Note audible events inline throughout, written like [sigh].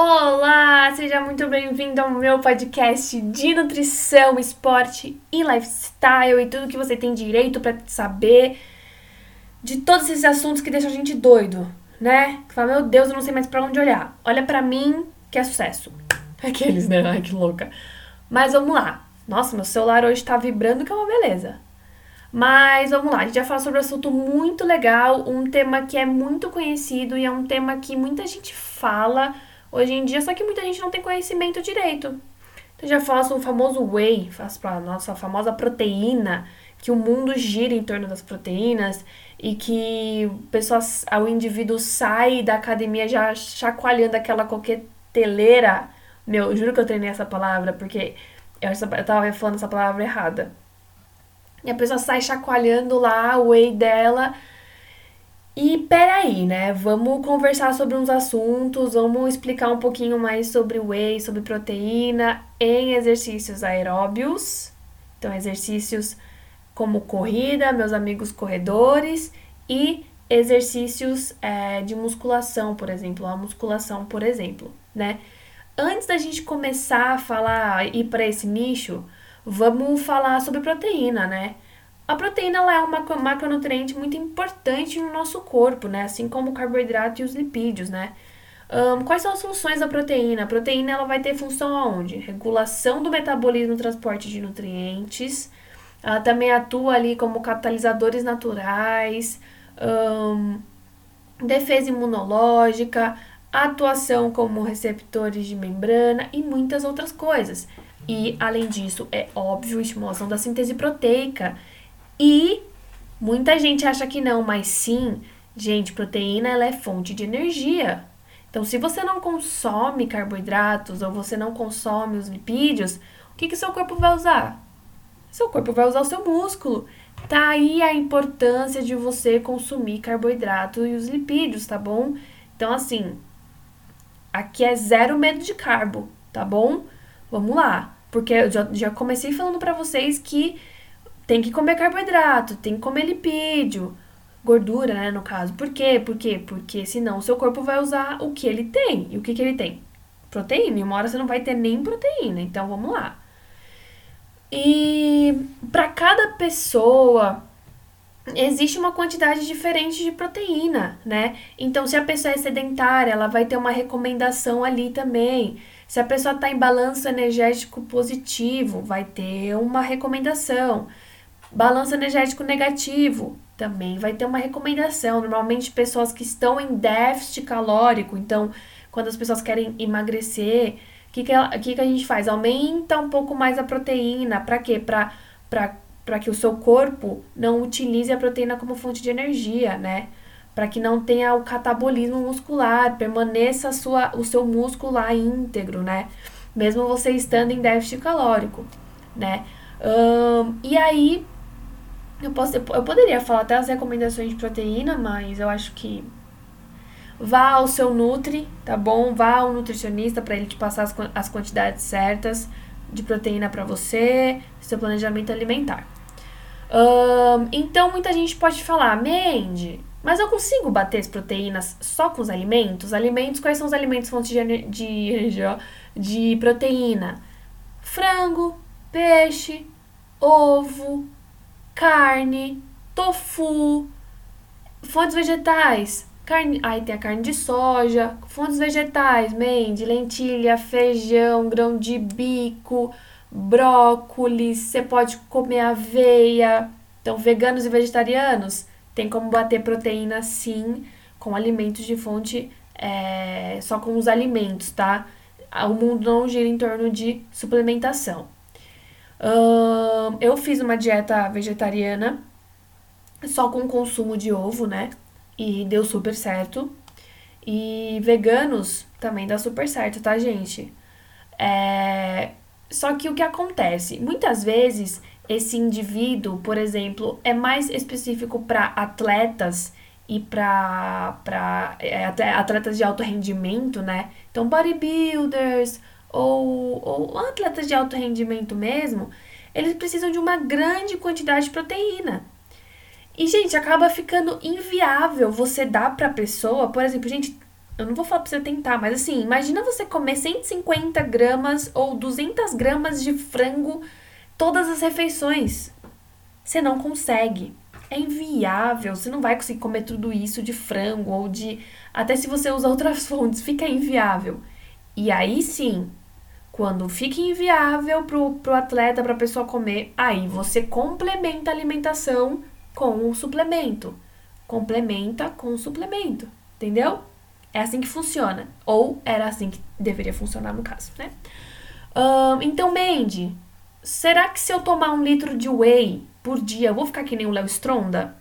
Olá, seja muito bem-vindo ao meu podcast de nutrição, esporte e lifestyle e tudo que você tem direito para saber de todos esses assuntos que deixam a gente doido, né? Que fala, meu Deus, eu não sei mais para onde olhar. Olha para mim que é sucesso. [laughs] Aqueles, né? Ai, que louca. Mas vamos lá. Nossa, meu celular hoje tá vibrando que é uma beleza. Mas vamos lá, a gente vai falar sobre um assunto muito legal, um tema que é muito conhecido e é um tema que muita gente fala hoje em dia, só que muita gente não tem conhecimento direito. Então já sobre o famoso whey, faz para nossa famosa proteína, que o mundo gira em torno das proteínas e que pessoas, o indivíduo sai da academia já chacoalhando aquela coqueteleira. Meu, juro que eu treinei essa palavra porque eu, eu tava falando essa palavra errada. E a pessoa sai chacoalhando lá o whey dela e peraí, né? Vamos conversar sobre uns assuntos, vamos explicar um pouquinho mais sobre whey, sobre proteína em exercícios aeróbios. Então, exercícios como corrida, meus amigos corredores, e exercícios é, de musculação, por exemplo, a musculação, por exemplo, né? Antes da gente começar a falar, ir para esse nicho, vamos falar sobre proteína, né? A proteína ela é um macronutriente muito importante no nosso corpo, né? Assim como o carboidrato e os lipídios, né? Um, quais são as funções da proteína? A proteína ela vai ter função aonde? Regulação do metabolismo e transporte de nutrientes. Ela também atua ali como catalisadores naturais, um, defesa imunológica, atuação como receptores de membrana e muitas outras coisas. E, além disso, é óbvio, estimulação da síntese proteica, e muita gente acha que não, mas sim, gente, proteína ela é fonte de energia. Então, se você não consome carboidratos ou você não consome os lipídios, o que, que seu corpo vai usar? Seu corpo vai usar o seu músculo. Tá aí a importância de você consumir carboidrato e os lipídios, tá bom? Então, assim, aqui é zero medo de carbo, tá bom? Vamos lá. Porque eu já, já comecei falando para vocês que tem que comer carboidrato, tem que comer lipídio, gordura, né, no caso. Por quê? Por quê? Porque senão o seu corpo vai usar o que ele tem. E o que, que ele tem? Proteína. E uma hora você não vai ter nem proteína. Então vamos lá. E para cada pessoa existe uma quantidade diferente de proteína, né? Então, se a pessoa é sedentária, ela vai ter uma recomendação ali também. Se a pessoa está em balanço energético positivo, vai ter uma recomendação. Balanço energético negativo também vai ter uma recomendação. Normalmente, pessoas que estão em déficit calórico, então, quando as pessoas querem emagrecer, o que, que, que, que a gente faz? Aumenta um pouco mais a proteína. Para quê? Para que o seu corpo não utilize a proteína como fonte de energia, né? Para que não tenha o catabolismo muscular, permaneça sua, o seu músculo lá íntegro, né? Mesmo você estando em déficit calórico, né? Um, e aí, eu, posso, eu poderia falar até as recomendações de proteína, mas eu acho que vá ao seu Nutri, tá bom? Vá ao nutricionista para ele te passar as, as quantidades certas de proteína para você, seu planejamento alimentar. Um, então, muita gente pode falar, Mandy, mas eu consigo bater as proteínas só com os alimentos? Alimentos, quais são os alimentos fontes de, de, de proteína? Frango, peixe, ovo, carne, tofu, fontes vegetais, carne, aí tem a carne de soja, fontes vegetais, mende, lentilha, feijão, grão de bico, brócolis, você pode comer aveia. Então, veganos e vegetarianos tem como bater proteína sim com alimentos de fonte é, só com os alimentos, tá? O mundo não gira em torno de suplementação eu fiz uma dieta vegetariana só com consumo de ovo, né? E deu super certo. E veganos também dá super certo, tá, gente? É... Só que o que acontece? Muitas vezes esse indivíduo, por exemplo, é mais específico para atletas e para é, atletas de alto rendimento, né? Então, bodybuilders, ou, ou atletas de alto rendimento mesmo, eles precisam de uma grande quantidade de proteína. E, gente, acaba ficando inviável você dar para a pessoa, por exemplo, gente, eu não vou falar pra você tentar, mas assim, imagina você comer 150 gramas ou 200 gramas de frango todas as refeições. Você não consegue. É inviável. Você não vai conseguir comer tudo isso de frango ou de. Até se você usa outras [laughs] fontes, fica inviável. E aí sim, quando fica inviável pro, pro atleta, pra pessoa comer, aí você complementa a alimentação com o suplemento. Complementa com o suplemento. Entendeu? É assim que funciona. Ou era assim que deveria funcionar no caso, né? Um, então, Mandy, será que se eu tomar um litro de whey por dia, eu vou ficar que nem o Léo Stronda?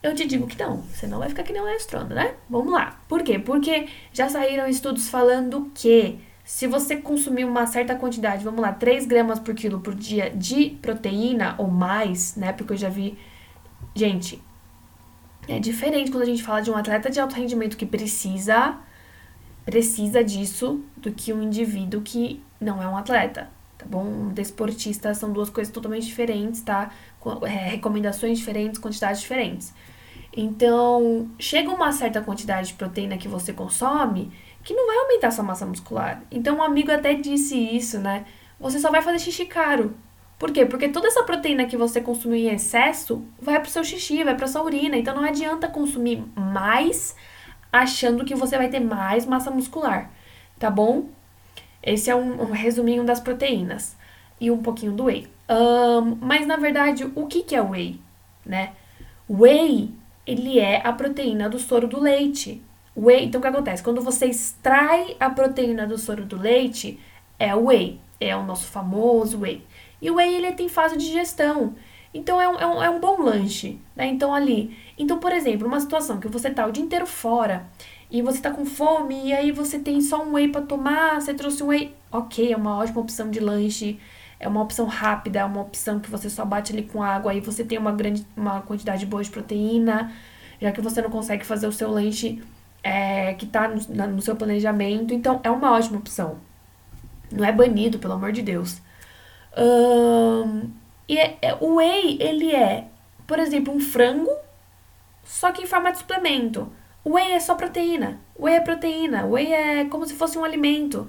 Eu te digo que não, você não vai ficar que nem o Léo Stronda, né? Vamos lá. Por quê? Porque já saíram estudos falando que se você consumir uma certa quantidade, vamos lá, 3 gramas por quilo por dia de proteína ou mais, né? Porque eu já vi. Gente, é diferente quando a gente fala de um atleta de alto rendimento que precisa precisa disso do que um indivíduo que não é um atleta, tá bom? Um desportista são duas coisas totalmente diferentes, tá? É, recomendações diferentes, quantidades diferentes. Então, chega uma certa quantidade de proteína que você consome que não vai aumentar sua massa muscular. Então, um amigo até disse isso, né? Você só vai fazer xixi caro. Por quê? Porque toda essa proteína que você consumiu em excesso vai pro seu xixi, vai pra sua urina. Então não adianta consumir mais achando que você vai ter mais massa muscular, tá bom? Esse é um, um resuminho das proteínas e um pouquinho do whey. Um, mas na verdade, o que, que é whey, né? Whey, ele é a proteína do soro do leite. Whey, então o que acontece? Quando você extrai a proteína do soro do leite, é o whey, é o nosso famoso whey. E o whey ele tem fase de digestão. Então é um, é um, é um bom lanche, né? Então ali. Então, por exemplo, uma situação que você tá o dia inteiro fora e você tá com fome e aí você tem só um whey para tomar, você trouxe um whey, ok, é uma ótima opção de lanche, é uma opção rápida, é uma opção que você só bate ali com água e você tem uma grande uma quantidade boa de proteína, já que você não consegue fazer o seu lanche é, que tá no, na, no seu planejamento, então é uma ótima opção. Não é banido, pelo amor de Deus. Um, e é, é, o whey, ele é, por exemplo, um frango, só que em forma de suplemento. O whey é só proteína. O whey é proteína. O whey é como se fosse um alimento,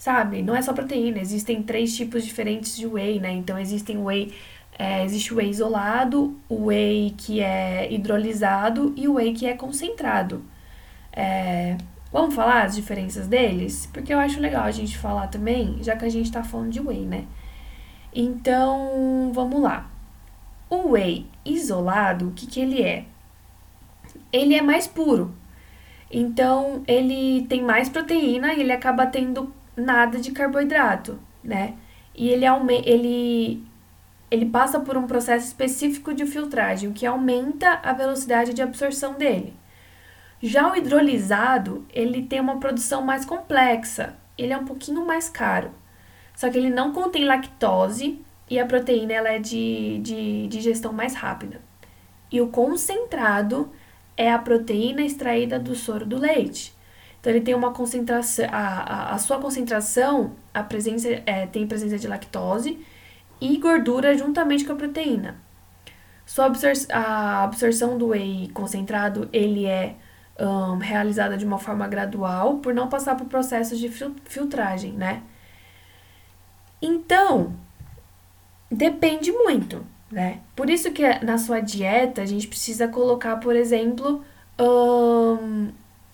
sabe? Não é só proteína. Existem três tipos diferentes de whey, né? Então, existem whey... É, existe o whey isolado, o whey que é hidrolisado e o whey que é concentrado. É, vamos falar as diferenças deles? Porque eu acho legal a gente falar também, já que a gente tá falando de whey, né? Então, vamos lá. O whey isolado, o que, que ele é? Ele é mais puro. Então, ele tem mais proteína e ele acaba tendo nada de carboidrato, né? E ele, ele, ele passa por um processo específico de filtragem, que aumenta a velocidade de absorção dele. Já o hidrolisado, ele tem uma produção mais complexa, ele é um pouquinho mais caro. Só que ele não contém lactose e a proteína ela é de, de digestão mais rápida. E o concentrado é a proteína extraída do soro do leite. Então ele tem uma concentração, a, a, a sua concentração, a presença é, tem presença de lactose e gordura juntamente com a proteína. Sua absor a absorção do whey concentrado ele é um, realizada de uma forma gradual por não passar por processos de filtragem, né? Então, depende muito, né? Por isso que na sua dieta a gente precisa colocar, por exemplo, um,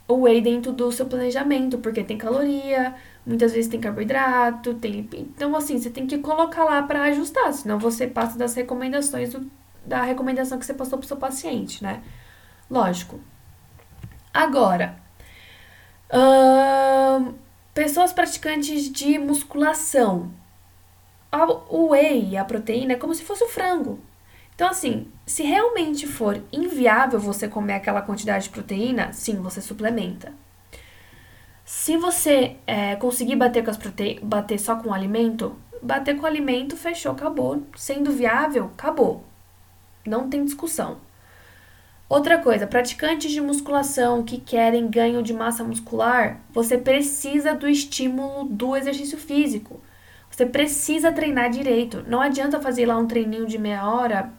o whey dentro do seu planejamento, porque tem caloria, muitas vezes tem carboidrato, tem. Então, assim, você tem que colocar lá para ajustar, senão você passa das recomendações do, da recomendação que você passou pro seu paciente, né? Lógico. Agora, hum, pessoas praticantes de musculação o whey, a proteína, é como se fosse o frango. Então, assim, se realmente for inviável você comer aquela quantidade de proteína, sim, você suplementa. Se você é, conseguir bater com as prote... bater só com o alimento, bater com o alimento, fechou, acabou. Sendo viável, acabou. Não tem discussão. Outra coisa, praticantes de musculação que querem ganho de massa muscular, você precisa do estímulo do exercício físico. Você precisa treinar direito. Não adianta fazer lá um treininho de meia hora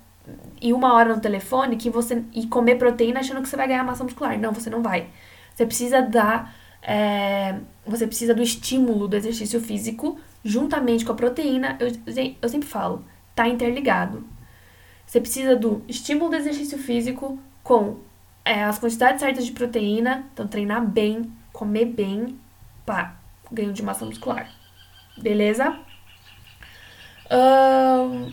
e uma hora no telefone que você e comer proteína achando que você vai ganhar massa muscular. Não, você não vai. Você precisa dar. É, você precisa do estímulo do exercício físico juntamente com a proteína. Eu, eu sempre falo, tá interligado. Você precisa do estímulo do exercício físico com é, as quantidades certas de proteína. Então, treinar bem, comer bem, pá, ganho de massa muscular. Beleza? Um,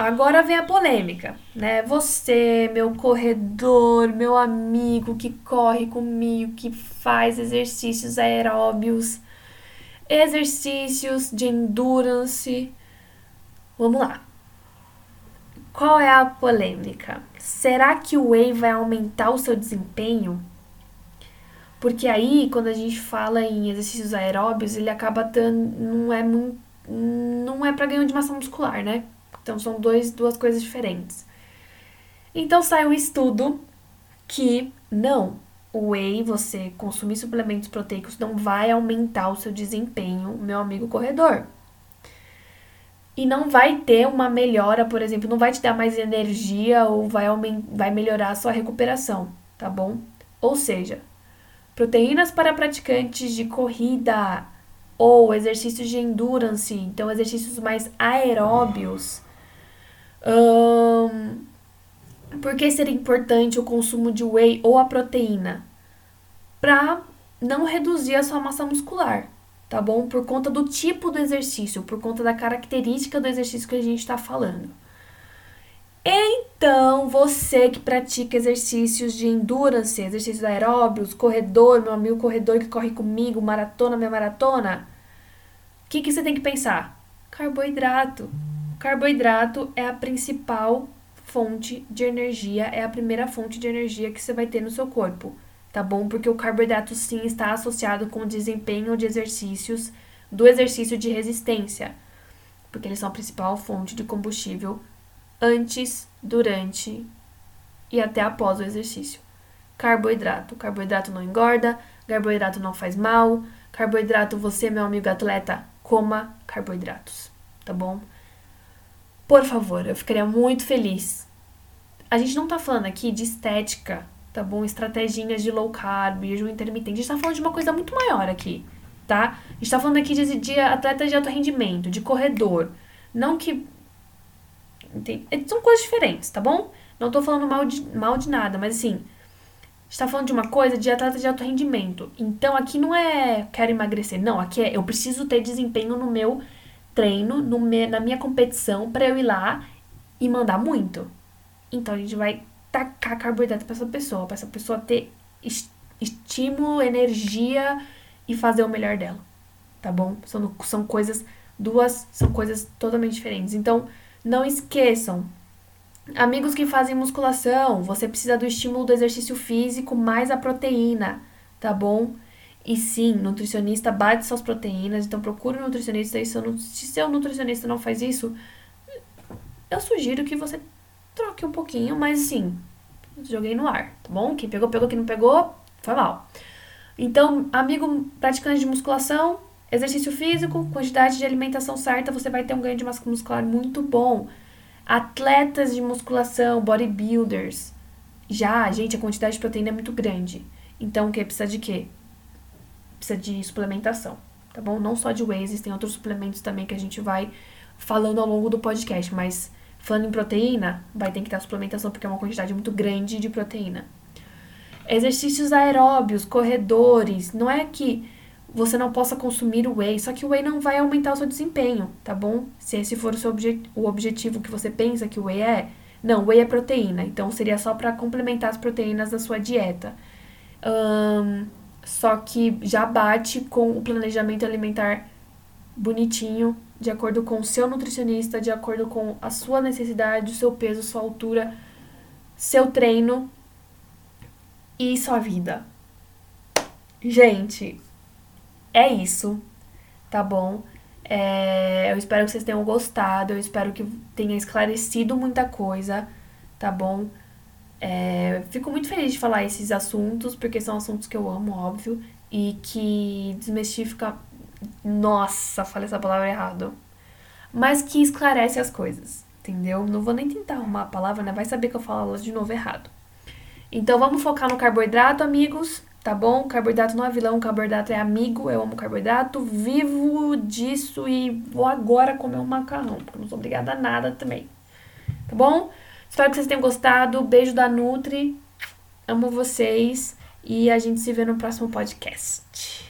agora vem a polêmica, né? Você, meu corredor, meu amigo que corre comigo, que faz exercícios aeróbios, exercícios de endurance. Vamos lá. Qual é a polêmica? Será que o whey vai aumentar o seu desempenho? Porque aí, quando a gente fala em exercícios aeróbios, ele acaba dando. não é muito. não é para ganho de massa muscular, né? Então são dois, duas coisas diferentes. Então sai um estudo que não, o whey, você consumir suplementos proteicos não vai aumentar o seu desempenho, meu amigo corredor. E não vai ter uma melhora, por exemplo, não vai te dar mais energia ou vai, vai melhorar a sua recuperação, tá bom? Ou seja, proteínas para praticantes de corrida ou exercícios de endurance, então exercícios mais aeróbios. Um, por que seria importante o consumo de whey ou a proteína? Para não reduzir a sua massa muscular, tá bom? Por conta do tipo do exercício, por conta da característica do exercício que a gente está falando. Então, você que pratica exercícios de endurance, exercícios aeróbios, corredor, meu amigo corredor que corre comigo, maratona, minha maratona, o que, que você tem que pensar? Carboidrato. Carboidrato é a principal fonte de energia, é a primeira fonte de energia que você vai ter no seu corpo, tá bom? Porque o carboidrato sim está associado com o desempenho de exercícios do exercício de resistência, porque eles são a principal fonte de combustível antes, durante e até após o exercício. Carboidrato. Carboidrato não engorda, carboidrato não faz mal. Carboidrato, você, meu amigo atleta, coma carboidratos, tá bom? Por favor, eu ficaria muito feliz. A gente não tá falando aqui de estética, tá bom? Estratégias de low carb, jejum intermitente. A gente tá falando de uma coisa muito maior aqui, tá? A gente tá falando aqui de, de atleta de alto rendimento, de corredor. Não que é, são coisas diferentes, tá bom? Não tô falando mal de, mal de nada, mas assim, está falando de uma coisa de atleta de alto rendimento. Então aqui não é quero emagrecer, não, aqui é eu preciso ter desempenho no meu treino, no me, na minha competição para eu ir lá e mandar muito. Então a gente vai tacar carboidrato para essa pessoa, para essa pessoa ter estímulo, energia e fazer o melhor dela. Tá bom? São, são coisas duas são coisas totalmente diferentes. Então, não esqueçam, amigos que fazem musculação, você precisa do estímulo do exercício físico mais a proteína, tá bom? E sim, nutricionista bate suas proteínas, então procure um nutricionista. E se seu nutricionista não faz isso, eu sugiro que você troque um pouquinho, mas sim, joguei no ar, tá bom? Quem pegou, pegou, quem não pegou, foi mal. Então, amigo praticante de musculação, Exercício físico, quantidade de alimentação certa, você vai ter um ganho de massa muscular muito bom. Atletas de musculação, bodybuilders, já, gente, a quantidade de proteína é muito grande. Então, o que? Precisa de quê? Precisa de suplementação, tá bom? Não só de whey, existem outros suplementos também que a gente vai falando ao longo do podcast, mas falando em proteína, vai ter que ter suplementação porque é uma quantidade muito grande de proteína. Exercícios aeróbios, corredores, não é que você não possa consumir o whey, só que o whey não vai aumentar o seu desempenho, tá bom? Se esse for o, seu obje o objetivo que você pensa que o whey é, não, whey é proteína, então seria só para complementar as proteínas da sua dieta. Um, só que já bate com o planejamento alimentar bonitinho, de acordo com o seu nutricionista, de acordo com a sua necessidade, o seu peso, sua altura, seu treino e sua vida. Gente, é isso, tá bom? É, eu espero que vocês tenham gostado, eu espero que tenha esclarecido muita coisa, tá bom? É, fico muito feliz de falar esses assuntos, porque são assuntos que eu amo, óbvio, e que desmistifica. Nossa, falei essa palavra errado. Mas que esclarece as coisas, entendeu? Não vou nem tentar arrumar a palavra, né? Vai saber que eu falo de novo errado. Então vamos focar no carboidrato, amigos, tá bom? Carboidrato não é vilão, carboidrato é amigo. Eu amo carboidrato, vivo disso e vou agora comer um macarrão, porque não sou obrigada a nada também. Tá bom? Espero que vocês tenham gostado. Beijo da Nutri. Amo vocês e a gente se vê no próximo podcast.